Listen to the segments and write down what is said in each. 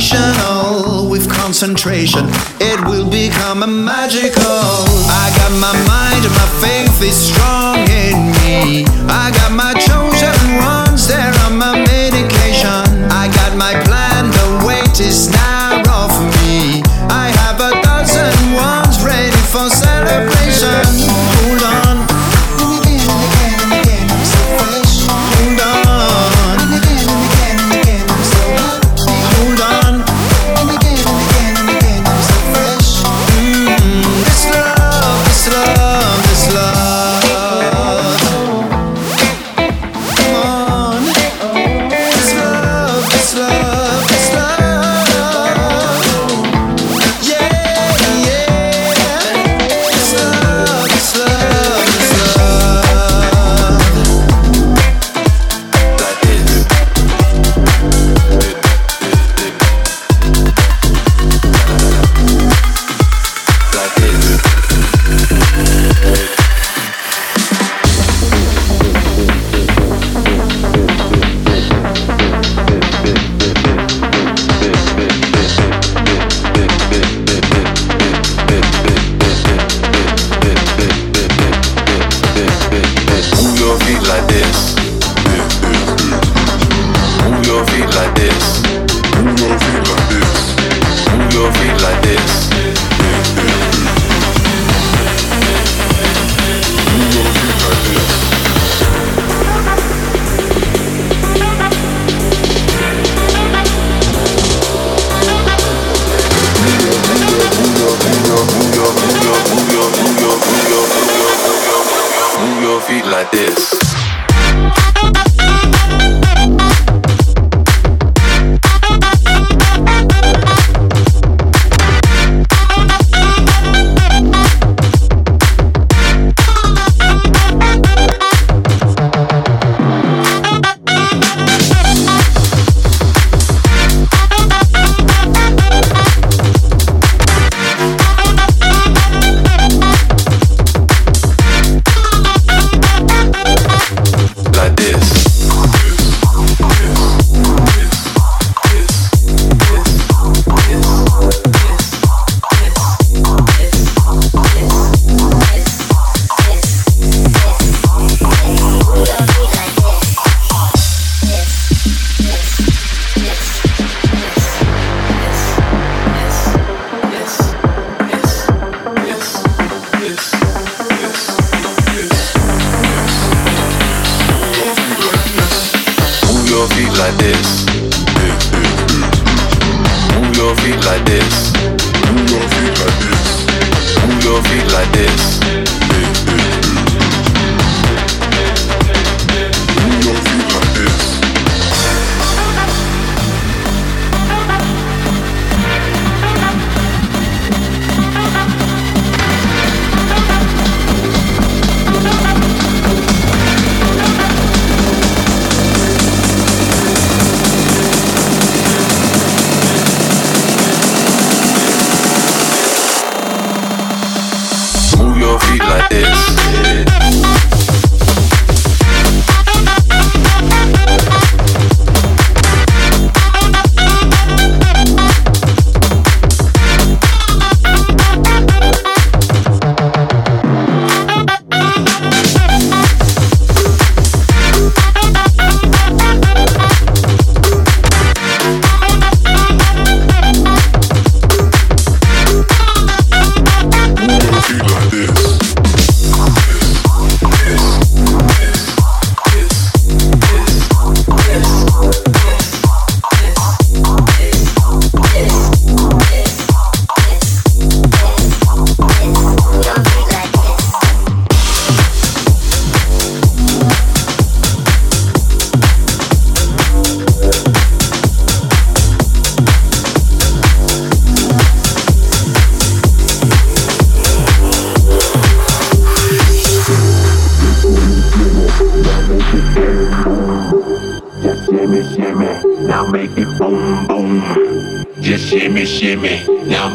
sensational with concentration. It will become a magical. I got my mind, my faith is strong in me. I got my choice.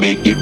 Make it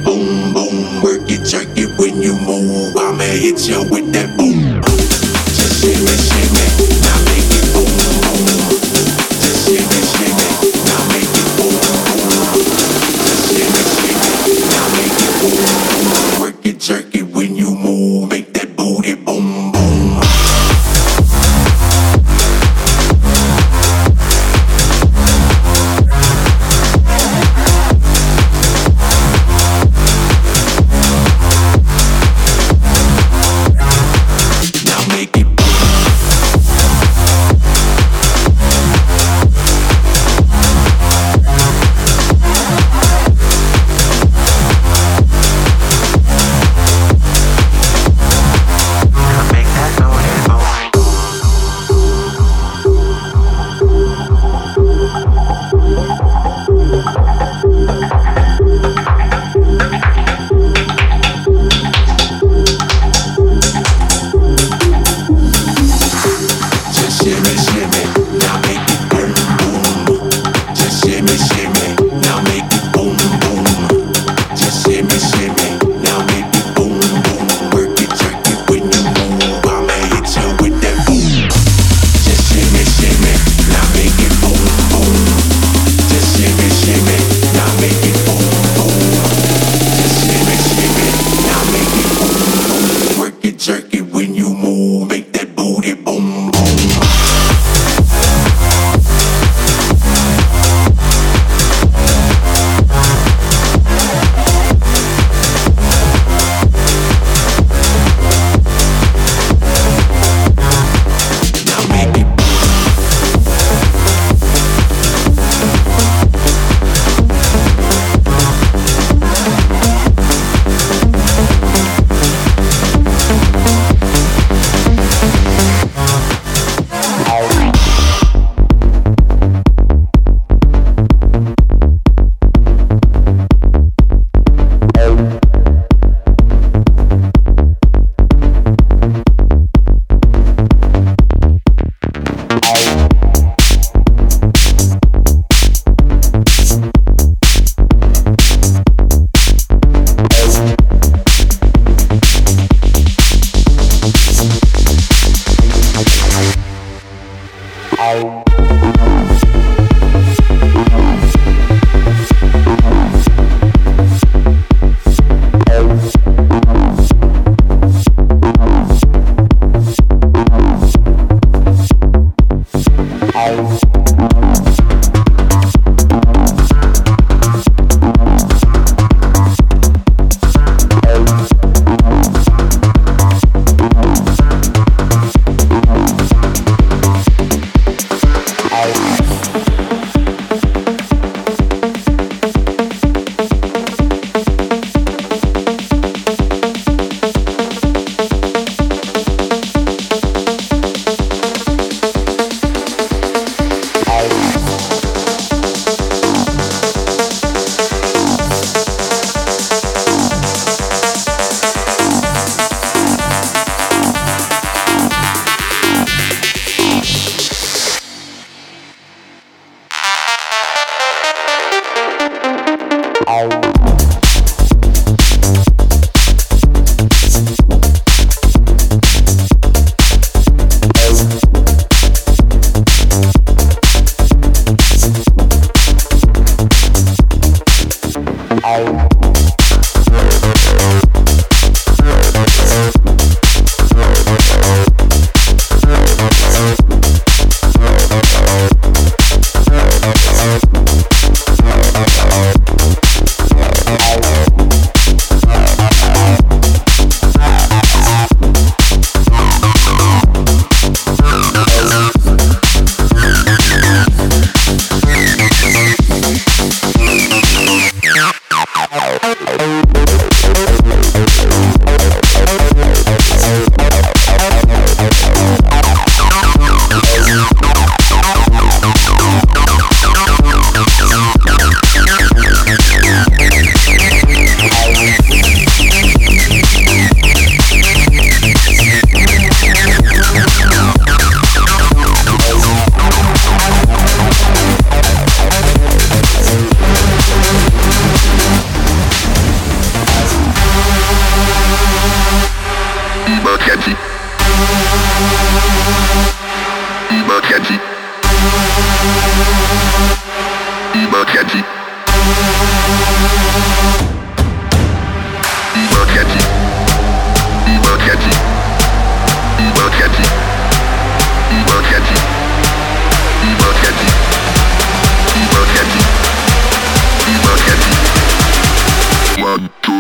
Dun, dun.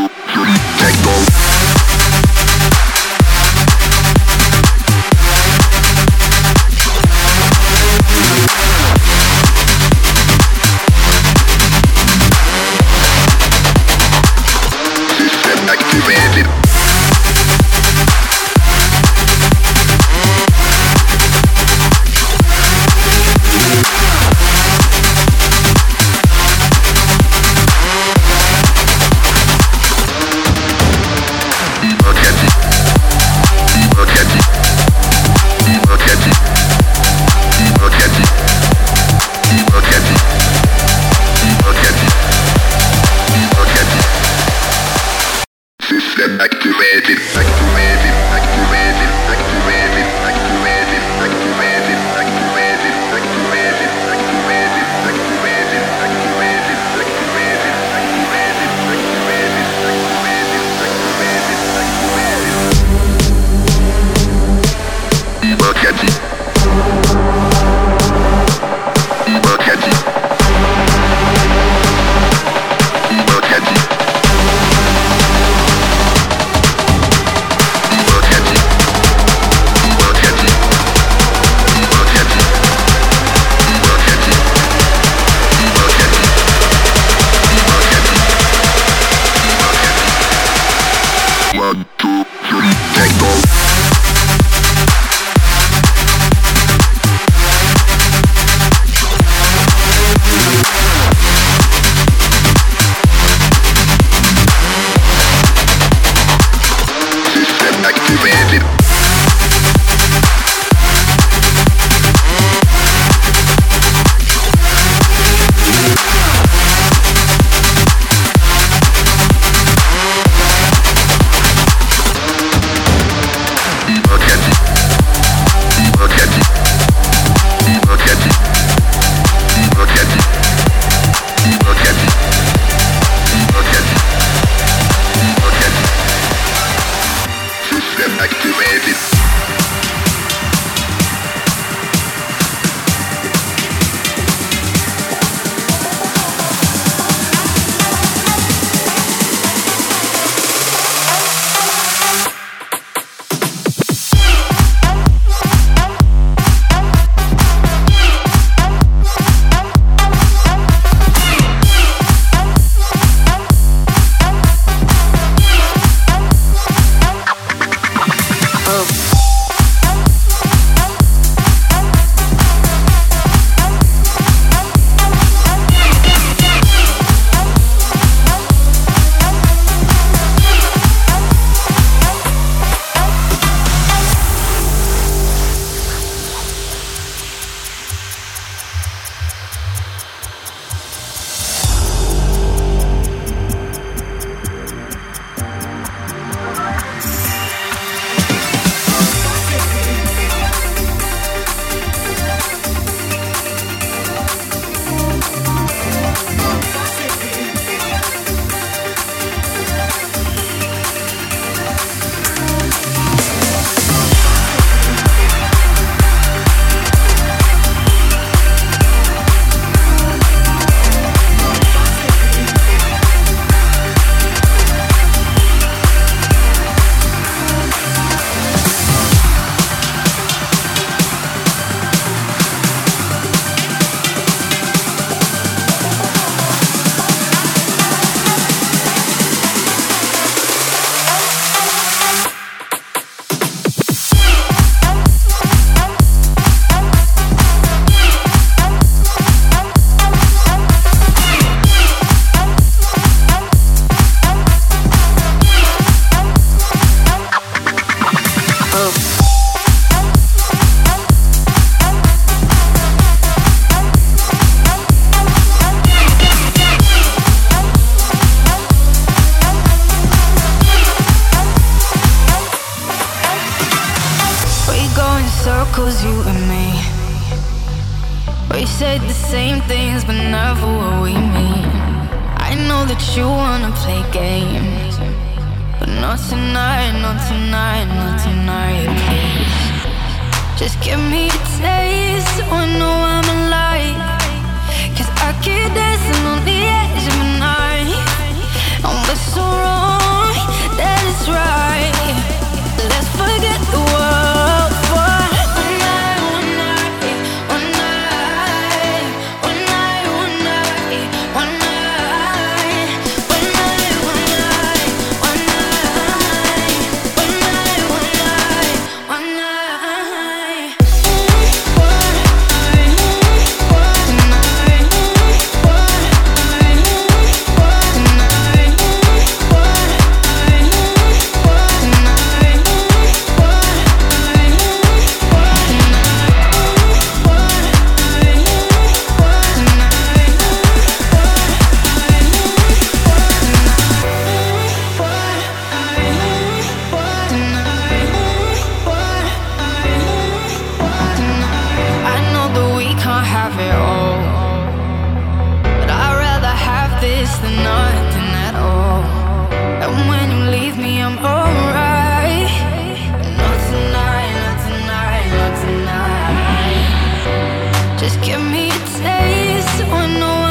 me a taste when no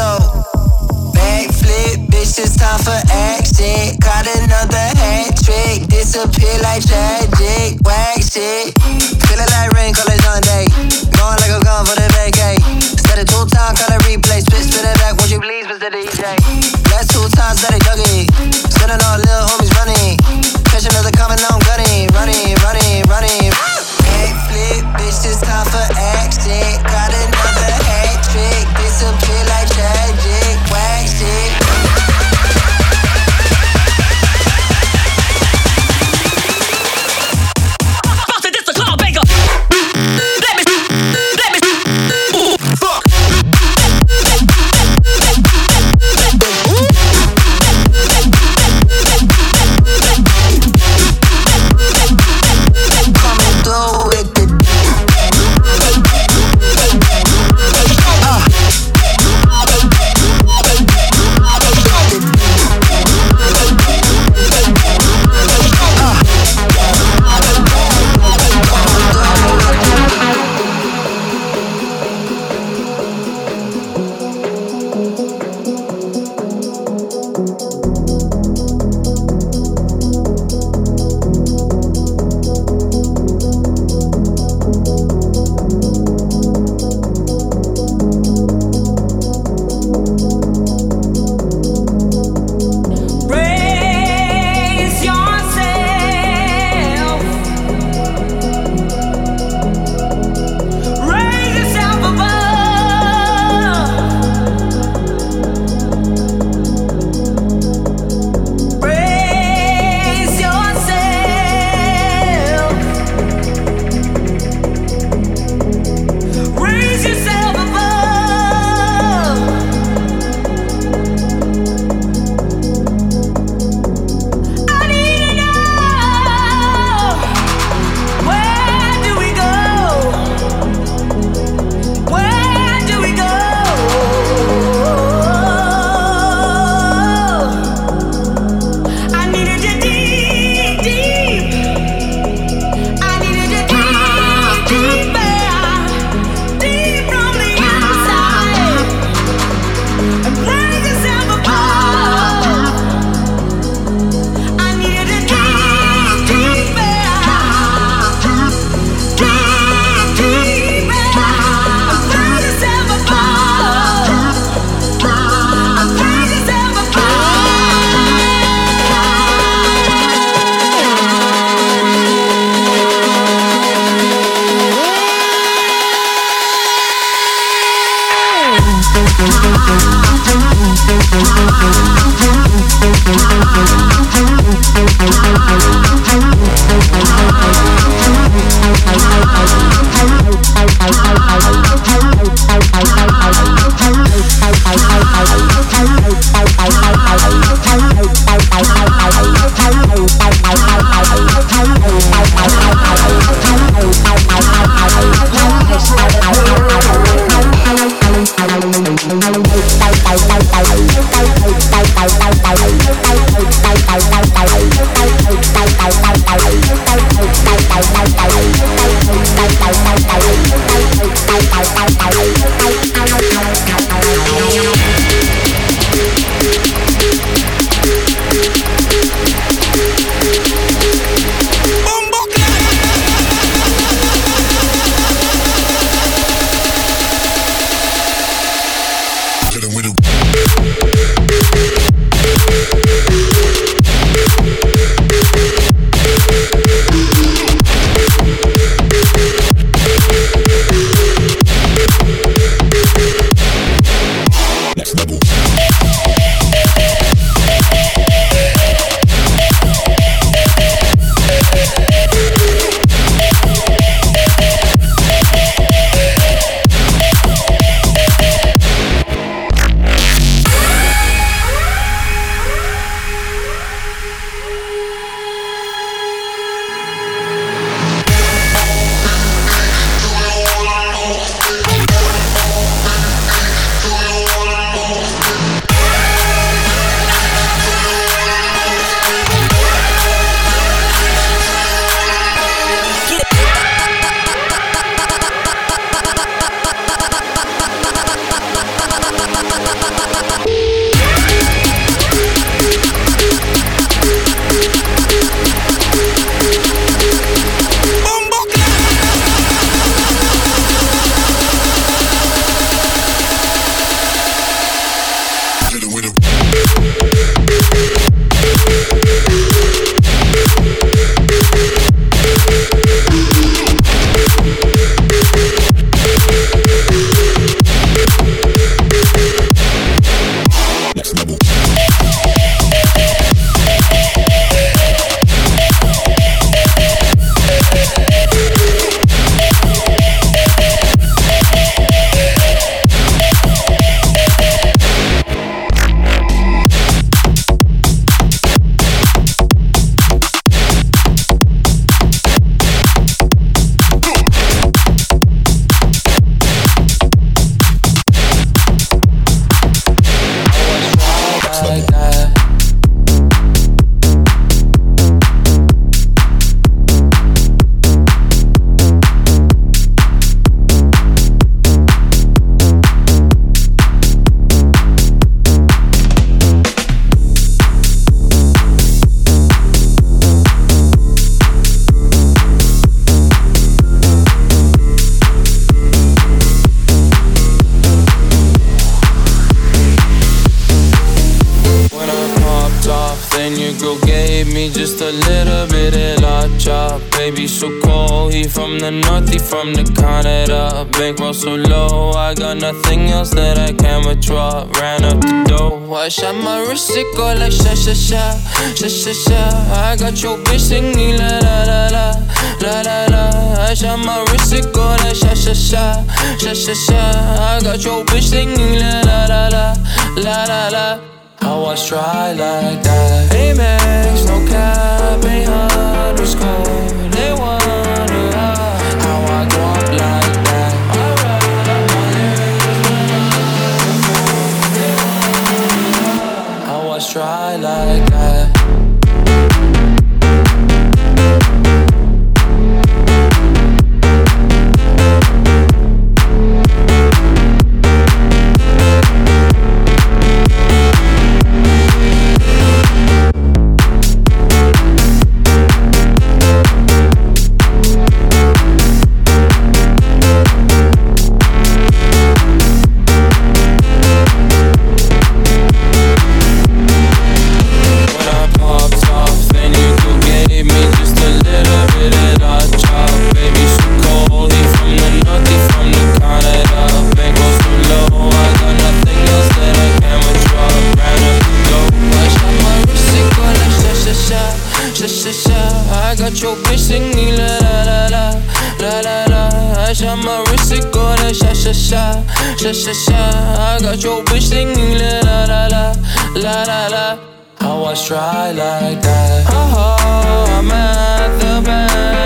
though. Backflip, bitch, it's time for action. Caught another hat trick, disappear like tragic, whack shit. Feeling like rain, call it John. Going like a gun for the vacay. Set it two times, call it replay. Spit, spit it back, won't you please, Mr. DJ? Last two times that it dug it. Sending all little homies running. Catch another now I'm gunning. Running, running. bankroll so low. I got nothing else that I can withdraw. Ran up the dough. I shot my wrist, it go like sha sha sha, sha sha sha. I got your bitch singing la la la la, la la la. I shot my wrist, it go like sha sha sha, sha sha sha. I got your bitch singing la la la la, la la la. I was dry like that. Amex, no cap, ain't hard, it was cold. It sha sha sha. I got your bitch singing la la la la la la la. How I try like that. Oh, I'm at the best.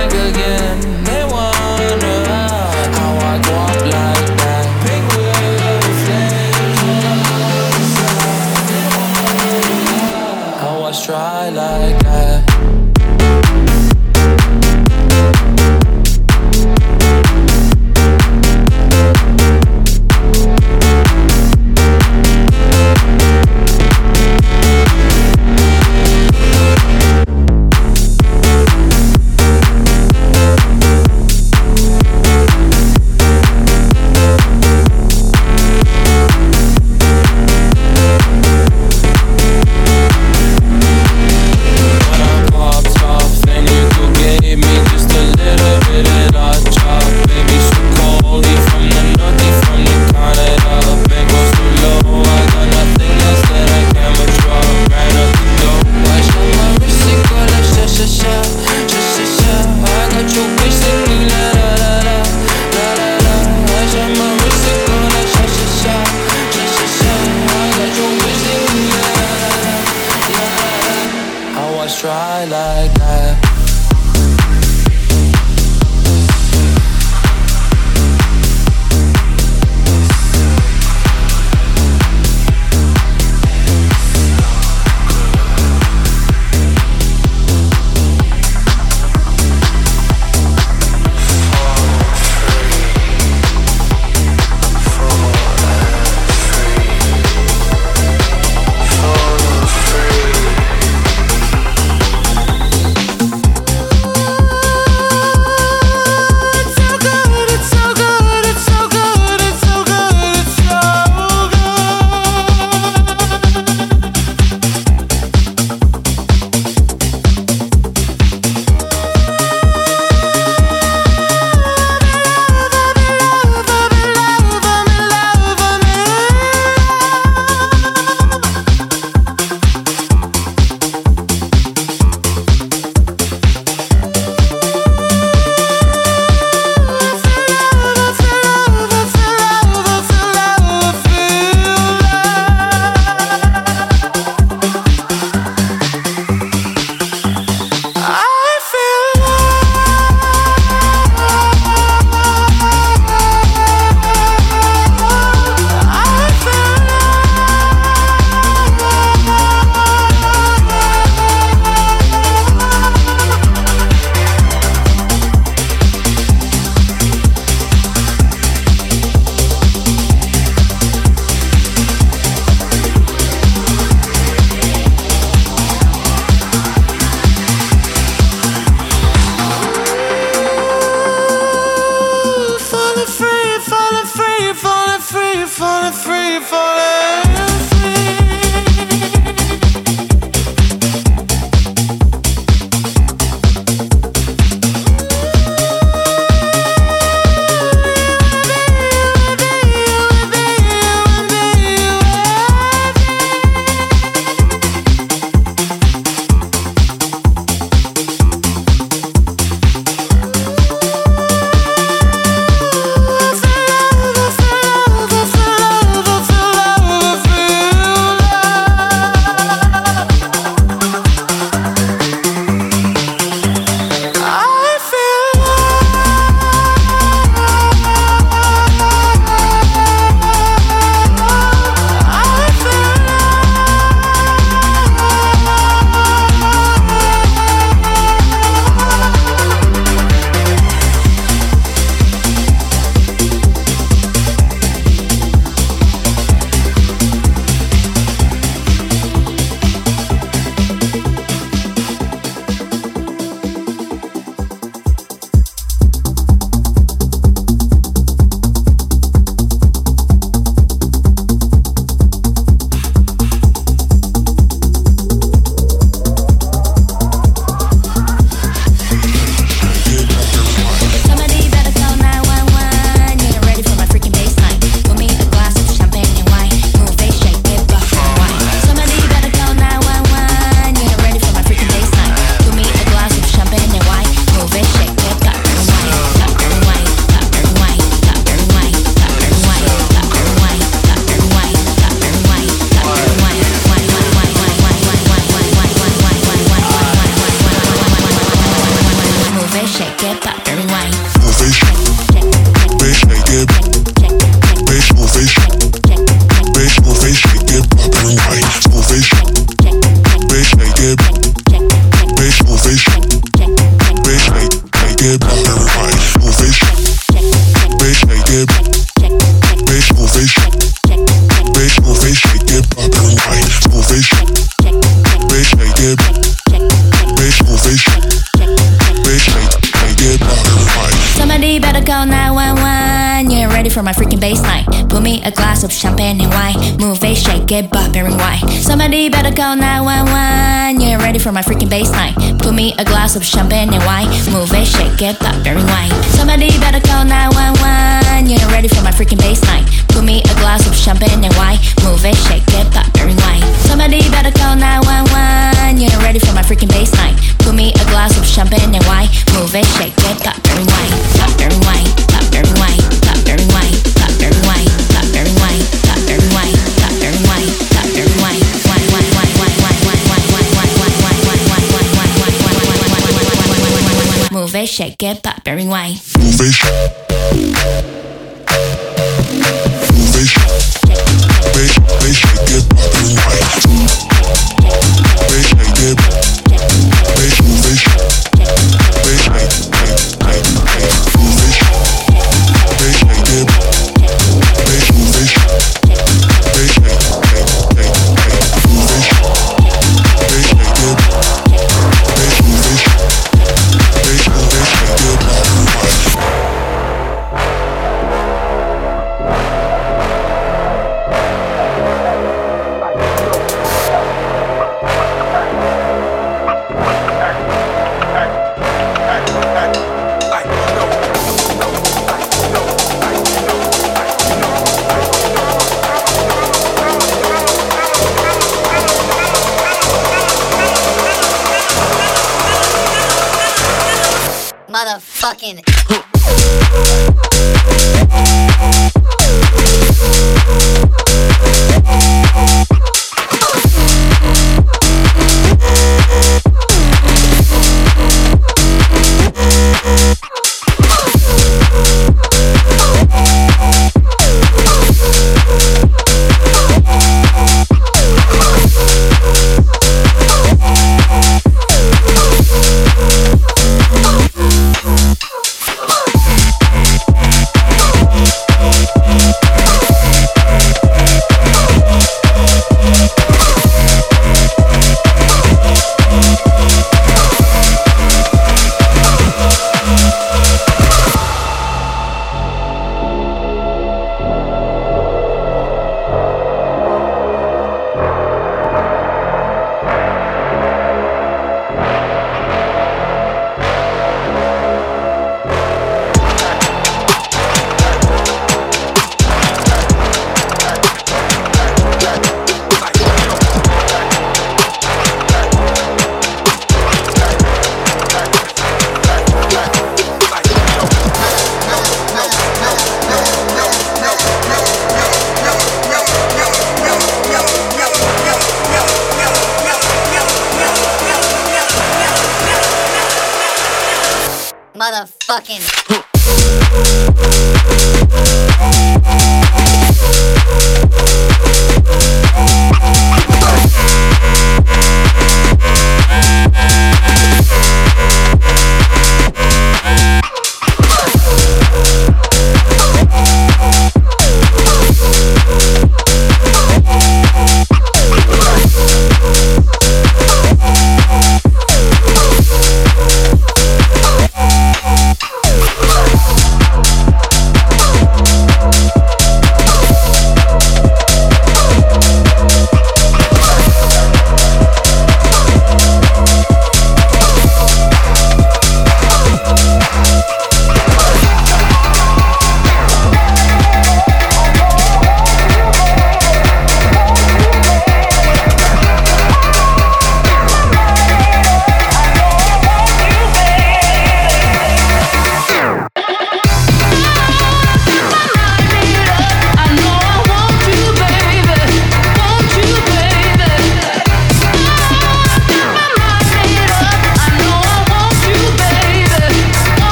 shake it, pop, very white. Move it.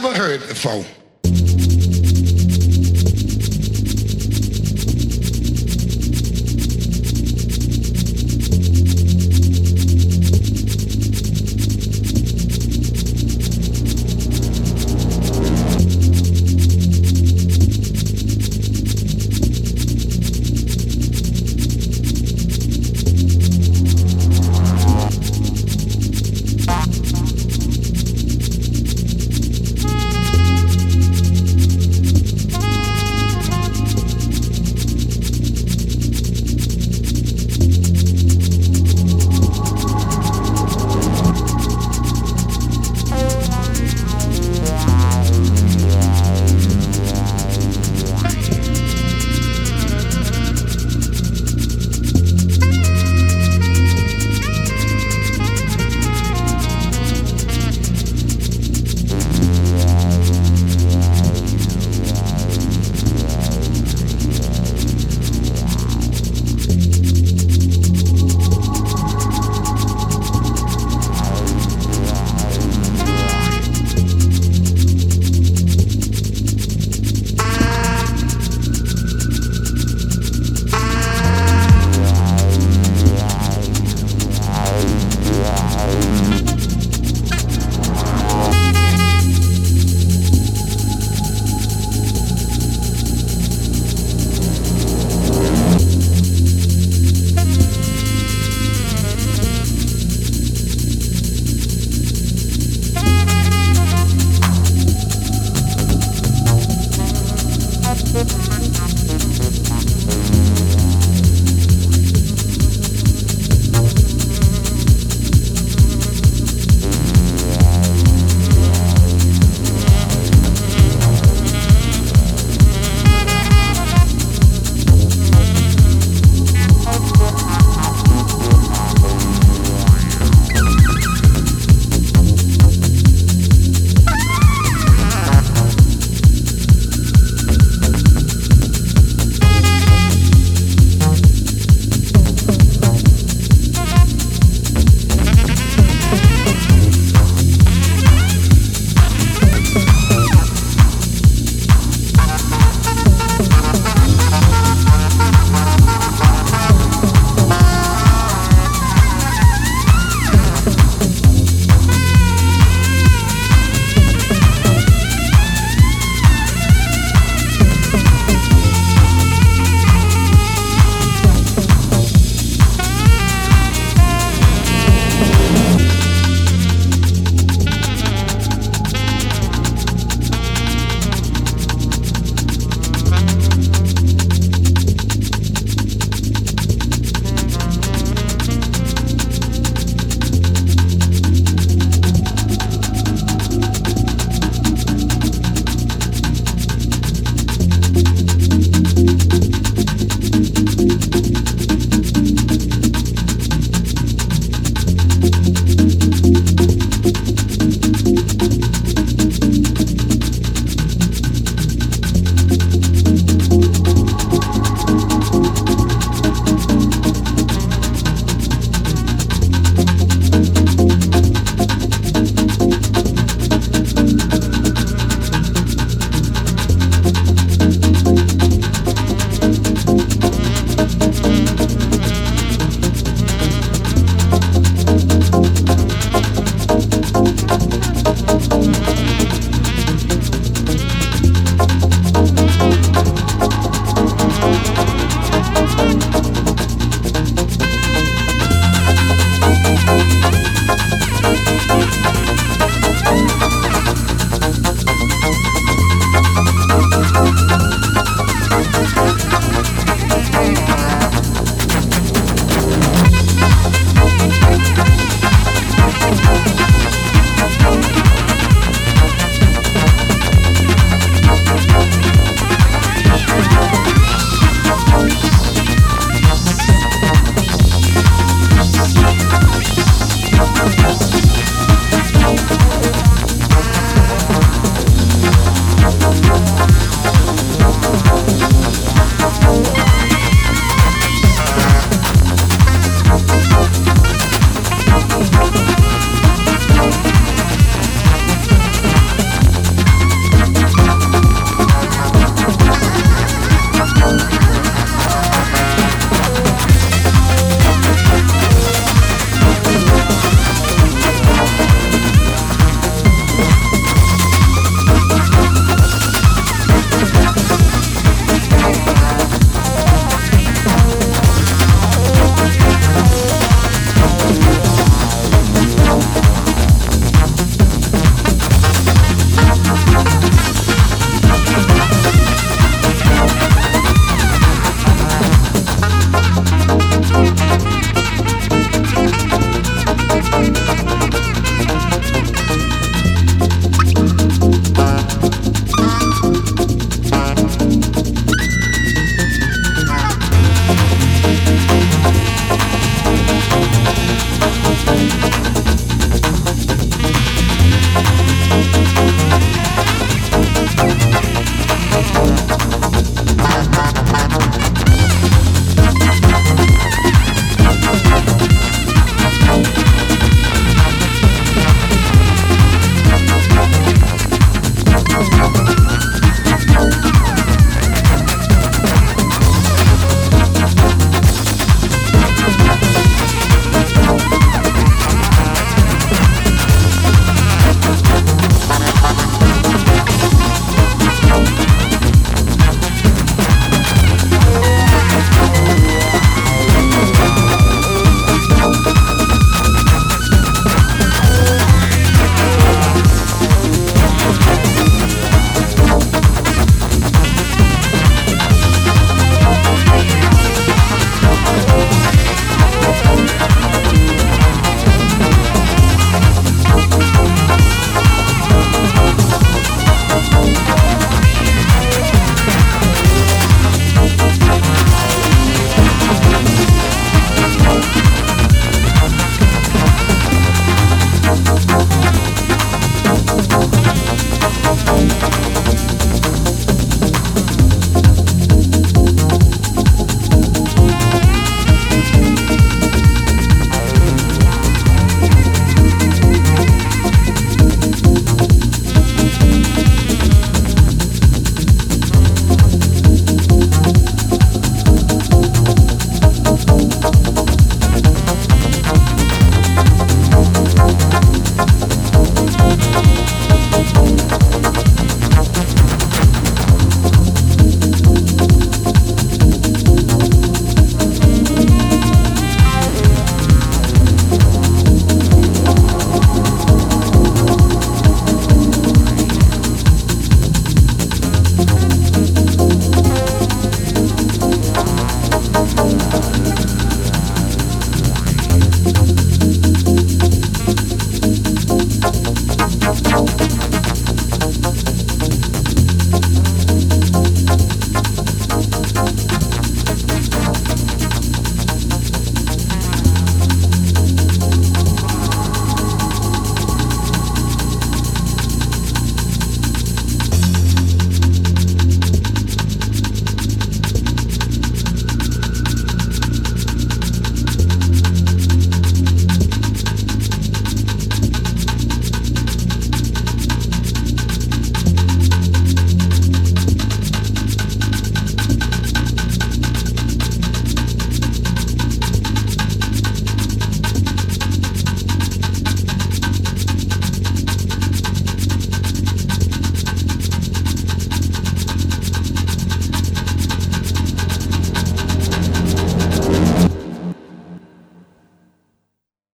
Never heard before.